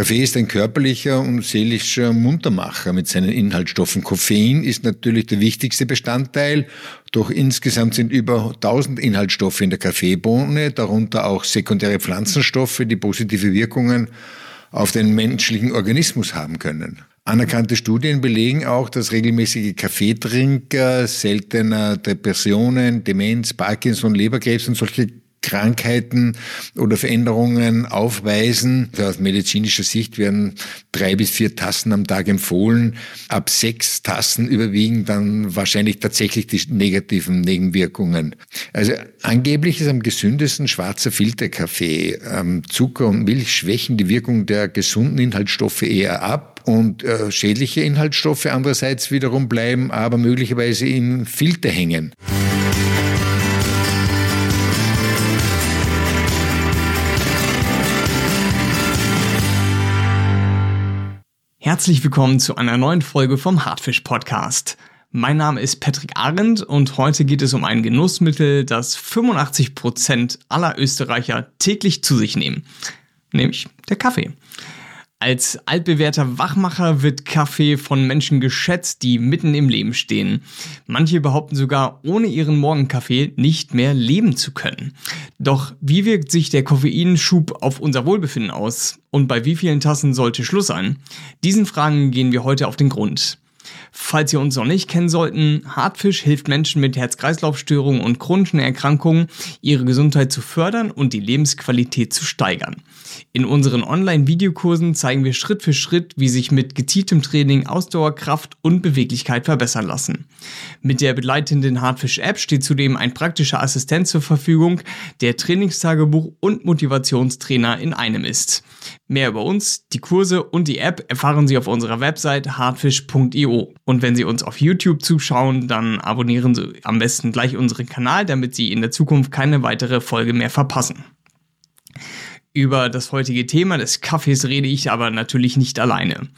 Kaffee ist ein körperlicher und seelischer Muntermacher mit seinen Inhaltsstoffen. Koffein ist natürlich der wichtigste Bestandteil, doch insgesamt sind über 1000 Inhaltsstoffe in der Kaffeebohne, darunter auch sekundäre Pflanzenstoffe, die positive Wirkungen auf den menschlichen Organismus haben können. Anerkannte Studien belegen auch, dass regelmäßige Kaffeetrinker seltener Depressionen, Demenz, Parkinson, Leberkrebs und solche Krankheiten oder Veränderungen aufweisen. Aus medizinischer Sicht werden drei bis vier Tassen am Tag empfohlen. Ab sechs Tassen überwiegen dann wahrscheinlich tatsächlich die negativen Nebenwirkungen. Also angeblich ist am gesündesten schwarzer Filterkaffee. Ähm, Zucker und Milch schwächen die Wirkung der gesunden Inhaltsstoffe eher ab und äh, schädliche Inhaltsstoffe andererseits wiederum bleiben aber möglicherweise im Filter hängen. Herzlich willkommen zu einer neuen Folge vom Hartfisch Podcast. Mein Name ist Patrick Arendt und heute geht es um ein Genussmittel, das 85 Prozent aller Österreicher täglich zu sich nehmen, nämlich der Kaffee. Als altbewährter Wachmacher wird Kaffee von Menschen geschätzt, die mitten im Leben stehen. Manche behaupten sogar, ohne ihren Morgenkaffee nicht mehr leben zu können. Doch wie wirkt sich der Koffeinschub auf unser Wohlbefinden aus? Und bei wie vielen Tassen sollte Schluss sein? Diesen Fragen gehen wir heute auf den Grund. Falls ihr uns noch nicht kennen sollten, Hartfisch hilft Menschen mit Herz-Kreislauf-Störungen und chronischen Erkrankungen, ihre Gesundheit zu fördern und die Lebensqualität zu steigern. In unseren Online-Videokursen zeigen wir Schritt für Schritt, wie sich mit gezieltem Training Ausdauer, Kraft und Beweglichkeit verbessern lassen. Mit der begleitenden Hardfish-App steht zudem ein praktischer Assistent zur Verfügung, der Trainingstagebuch und Motivationstrainer in einem ist. Mehr über uns, die Kurse und die App erfahren Sie auf unserer Website Und wenn Sie uns auf YouTube zuschauen, dann abonnieren Sie am besten gleich unseren Kanal, damit Sie in der Zukunft keine weitere Folge mehr verpassen. Über das heutige Thema des Kaffees rede ich aber natürlich nicht alleine.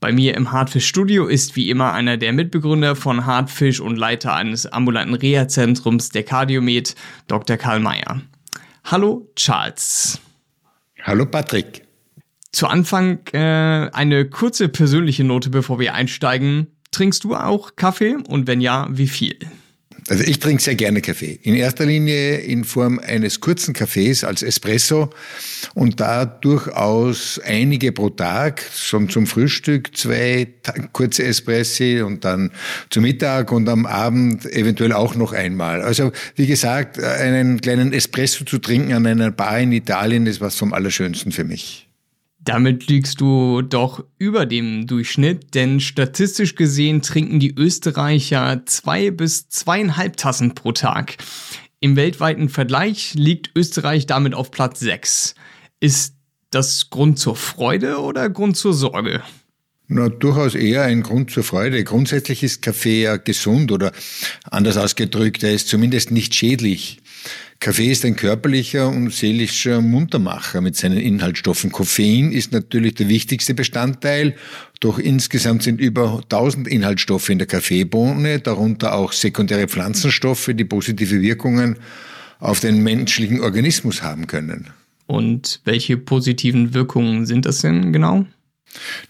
Bei mir im Hardfish Studio ist wie immer einer der Mitbegründer von Hardfish und Leiter eines ambulanten Reha-Zentrums der Kardiomed, Dr. Karl Mayer. Hallo Charles. Hallo Patrick. Zu Anfang äh, eine kurze persönliche Note, bevor wir einsteigen. Trinkst du auch Kaffee und wenn ja, wie viel? Also ich trinke sehr gerne Kaffee. In erster Linie in Form eines kurzen Kaffees als Espresso und da durchaus einige pro Tag, schon zum Frühstück zwei kurze Espressi und dann zum Mittag und am Abend eventuell auch noch einmal. Also wie gesagt, einen kleinen Espresso zu trinken an einer Bar in Italien ist was vom Allerschönsten für mich. Damit liegst du doch über dem Durchschnitt, denn statistisch gesehen trinken die Österreicher zwei bis zweieinhalb Tassen pro Tag. Im weltweiten Vergleich liegt Österreich damit auf Platz 6. Ist das Grund zur Freude oder Grund zur Sorge? Na, durchaus eher ein Grund zur Freude. Grundsätzlich ist Kaffee ja gesund oder anders ausgedrückt, er ist zumindest nicht schädlich. Kaffee ist ein körperlicher und seelischer Muntermacher mit seinen Inhaltsstoffen. Koffein ist natürlich der wichtigste Bestandteil, doch insgesamt sind über 1000 Inhaltsstoffe in der Kaffeebohne, darunter auch sekundäre Pflanzenstoffe, die positive Wirkungen auf den menschlichen Organismus haben können. Und welche positiven Wirkungen sind das denn genau?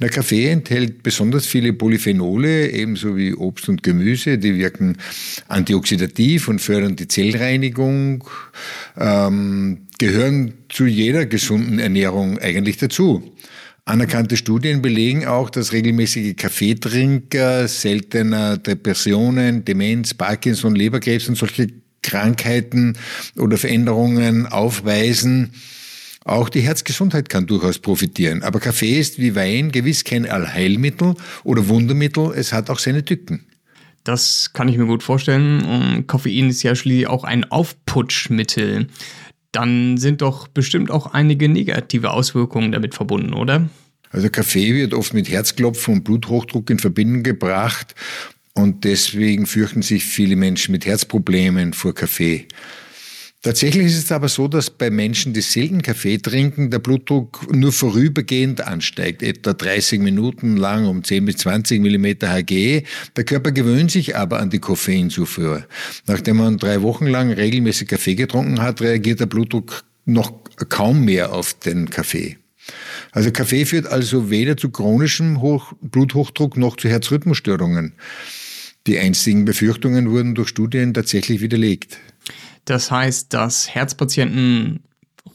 Der Kaffee enthält besonders viele Polyphenole, ebenso wie Obst und Gemüse. Die wirken antioxidativ und fördern die Zellreinigung, ähm, gehören zu jeder gesunden Ernährung eigentlich dazu. Anerkannte Studien belegen auch, dass regelmäßige Kaffeetrinker seltener Depressionen, Demenz, Parkinson, Leberkrebs und solche Krankheiten oder Veränderungen aufweisen, auch die Herzgesundheit kann durchaus profitieren. Aber Kaffee ist wie Wein gewiss kein Allheilmittel oder Wundermittel. Es hat auch seine Tücken. Das kann ich mir gut vorstellen. Koffein ist ja schließlich auch ein Aufputschmittel. Dann sind doch bestimmt auch einige negative Auswirkungen damit verbunden, oder? Also Kaffee wird oft mit Herzklopfen und Bluthochdruck in Verbindung gebracht und deswegen fürchten sich viele Menschen mit Herzproblemen vor Kaffee. Tatsächlich ist es aber so, dass bei Menschen, die selten Kaffee trinken, der Blutdruck nur vorübergehend ansteigt, etwa 30 Minuten lang um 10 bis 20 Millimeter Hg. Der Körper gewöhnt sich aber an die Koffeinzufuhr. Nachdem man drei Wochen lang regelmäßig Kaffee getrunken hat, reagiert der Blutdruck noch kaum mehr auf den Kaffee. Also Kaffee führt also weder zu chronischem Hoch Bluthochdruck noch zu Herzrhythmusstörungen. Die einstigen Befürchtungen wurden durch Studien tatsächlich widerlegt. Das heißt, dass Herzpatienten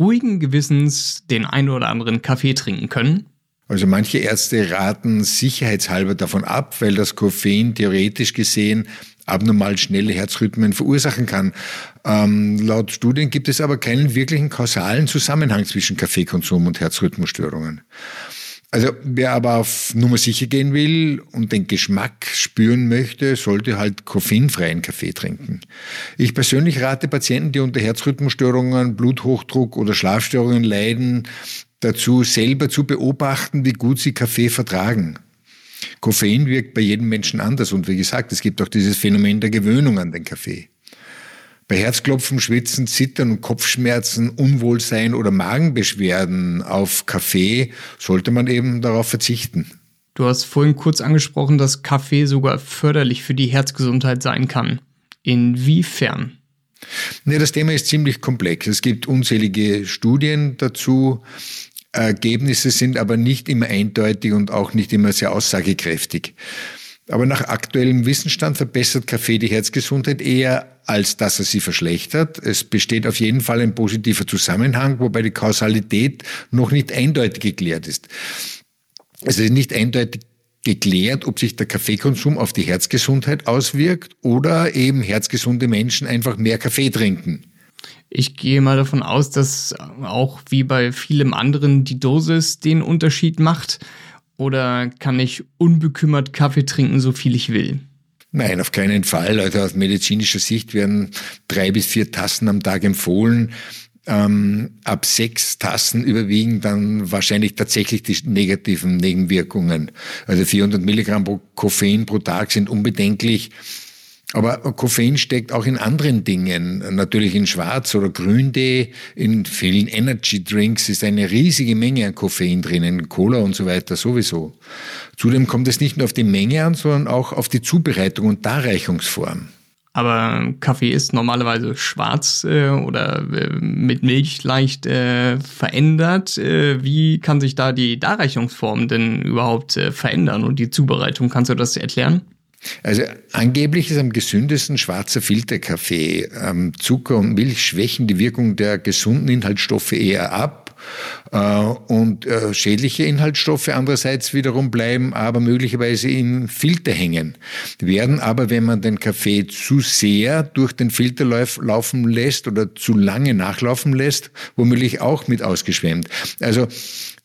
ruhigen Gewissens den einen oder anderen Kaffee trinken können? Also manche Ärzte raten sicherheitshalber davon ab, weil das Koffein theoretisch gesehen abnormal schnelle Herzrhythmen verursachen kann. Ähm, laut Studien gibt es aber keinen wirklichen kausalen Zusammenhang zwischen Kaffeekonsum und Herzrhythmusstörungen. Also wer aber auf Nummer sicher gehen will und den Geschmack spüren möchte, sollte halt koffeinfreien Kaffee trinken. Ich persönlich rate Patienten, die unter Herzrhythmusstörungen, Bluthochdruck oder Schlafstörungen leiden, dazu selber zu beobachten, wie gut sie Kaffee vertragen. Koffein wirkt bei jedem Menschen anders und wie gesagt, es gibt auch dieses Phänomen der Gewöhnung an den Kaffee. Bei Herzklopfen, Schwitzen, Zittern und Kopfschmerzen, Unwohlsein oder Magenbeschwerden auf Kaffee sollte man eben darauf verzichten. Du hast vorhin kurz angesprochen, dass Kaffee sogar förderlich für die Herzgesundheit sein kann. Inwiefern? Nee, das Thema ist ziemlich komplex. Es gibt unzählige Studien dazu. Ergebnisse sind aber nicht immer eindeutig und auch nicht immer sehr aussagekräftig. Aber nach aktuellem Wissensstand verbessert Kaffee die Herzgesundheit eher, als dass er sie verschlechtert. Es besteht auf jeden Fall ein positiver Zusammenhang, wobei die Kausalität noch nicht eindeutig geklärt ist. Es ist nicht eindeutig geklärt, ob sich der Kaffeekonsum auf die Herzgesundheit auswirkt oder eben herzgesunde Menschen einfach mehr Kaffee trinken. Ich gehe mal davon aus, dass auch wie bei vielem anderen die Dosis den Unterschied macht. Oder kann ich unbekümmert Kaffee trinken, so viel ich will? Nein, auf keinen Fall. Also aus medizinischer Sicht werden drei bis vier Tassen am Tag empfohlen. Ähm, ab sechs Tassen überwiegen dann wahrscheinlich tatsächlich die negativen Nebenwirkungen. Also 400 Milligramm pro Koffein pro Tag sind unbedenklich. Aber Koffein steckt auch in anderen Dingen. Natürlich in Schwarz- oder Grüntee, in vielen Energy Drinks ist eine riesige Menge an Koffein drinnen, Cola und so weiter sowieso. Zudem kommt es nicht nur auf die Menge an, sondern auch auf die Zubereitung und Darreichungsform. Aber Kaffee ist normalerweise schwarz äh, oder äh, mit Milch leicht äh, verändert. Äh, wie kann sich da die Darreichungsform denn überhaupt äh, verändern und die Zubereitung? Kannst du das erklären? Also angeblich ist am gesündesten schwarzer Filterkaffee. Ähm, Zucker und Milch schwächen die Wirkung der gesunden Inhaltsstoffe eher ab. Äh, und äh, schädliche Inhaltsstoffe andererseits wiederum bleiben aber möglicherweise im Filter hängen, werden aber, wenn man den Kaffee zu sehr durch den Filter laufen lässt oder zu lange nachlaufen lässt, womöglich auch mit ausgeschwemmt. Also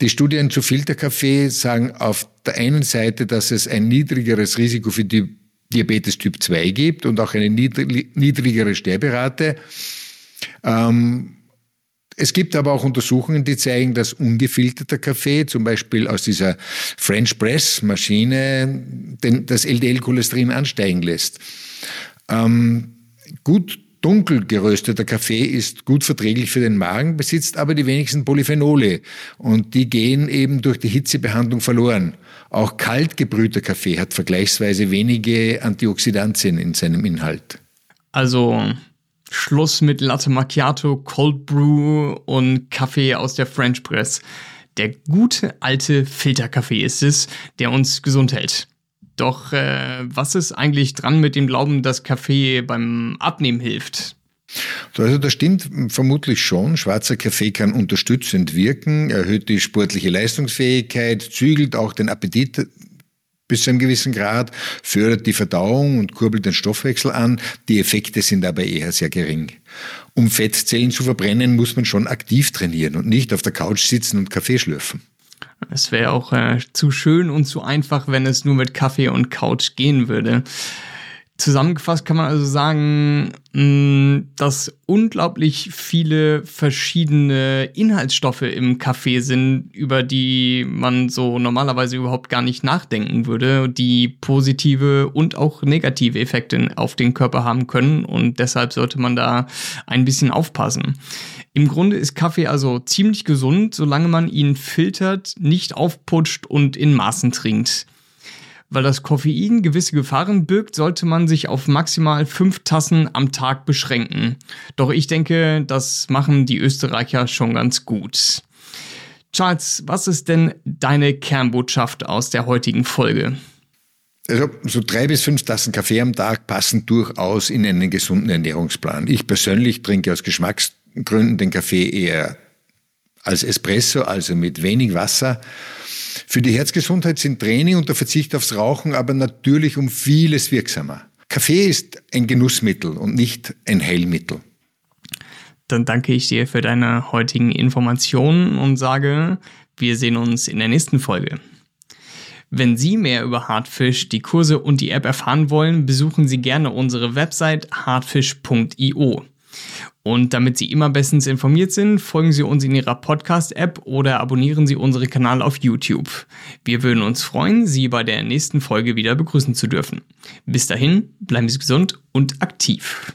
die Studien zu Filterkaffee sagen auf der einen Seite, dass es ein niedrigeres Risiko für die Diabetes Typ 2 gibt und auch eine niedrigere Sterberate. Ähm, es gibt aber auch Untersuchungen, die zeigen, dass ungefilterter Kaffee, zum Beispiel aus dieser French Press Maschine, das LDL-Cholesterin ansteigen lässt. Ähm, gut dunkel gerösteter Kaffee ist gut verträglich für den Magen, besitzt aber die wenigsten Polyphenole und die gehen eben durch die Hitzebehandlung verloren. Auch kalt gebrühter Kaffee hat vergleichsweise wenige Antioxidantien in seinem Inhalt. Also Schluss mit Latte Macchiato, Cold Brew und Kaffee aus der French Press. Der gute alte Filterkaffee ist es, der uns gesund hält. Doch äh, was ist eigentlich dran mit dem Glauben, dass Kaffee beim Abnehmen hilft? Also das stimmt vermutlich schon. Schwarzer Kaffee kann unterstützend wirken, erhöht die sportliche Leistungsfähigkeit, zügelt auch den Appetit bis zu einem gewissen Grad, fördert die Verdauung und kurbelt den Stoffwechsel an. Die Effekte sind dabei eher sehr gering. Um Fettzellen zu verbrennen, muss man schon aktiv trainieren und nicht auf der Couch sitzen und Kaffee schlürfen. Es wäre auch äh, zu schön und zu einfach, wenn es nur mit Kaffee und Couch gehen würde. Zusammengefasst kann man also sagen, mm, dass unglaublich viele verschiedene Inhaltsstoffe im Kaffee sind, über die man so normalerweise überhaupt gar nicht nachdenken würde, die positive und auch negative Effekte auf den Körper haben können und deshalb sollte man da ein bisschen aufpassen. Im Grunde ist Kaffee also ziemlich gesund, solange man ihn filtert, nicht aufputscht und in Maßen trinkt. Weil das Koffein gewisse Gefahren birgt, sollte man sich auf maximal fünf Tassen am Tag beschränken. Doch ich denke, das machen die Österreicher schon ganz gut. Charles, was ist denn deine Kernbotschaft aus der heutigen Folge? Also so drei bis fünf Tassen Kaffee am Tag passen durchaus in einen gesunden Ernährungsplan. Ich persönlich trinke aus Geschmacksgründen den Kaffee eher als Espresso, also mit wenig Wasser. Für die Herzgesundheit sind Training und der Verzicht aufs Rauchen aber natürlich um vieles wirksamer. Kaffee ist ein Genussmittel und nicht ein Heilmittel. Dann danke ich dir für deine heutigen Informationen und sage, wir sehen uns in der nächsten Folge. Wenn Sie mehr über Hardfish, die Kurse und die App erfahren wollen, besuchen Sie gerne unsere Website hardfish.io. Und damit Sie immer bestens informiert sind, folgen Sie uns in Ihrer Podcast-App oder abonnieren Sie unseren Kanal auf YouTube. Wir würden uns freuen, Sie bei der nächsten Folge wieder begrüßen zu dürfen. Bis dahin, bleiben Sie gesund und aktiv.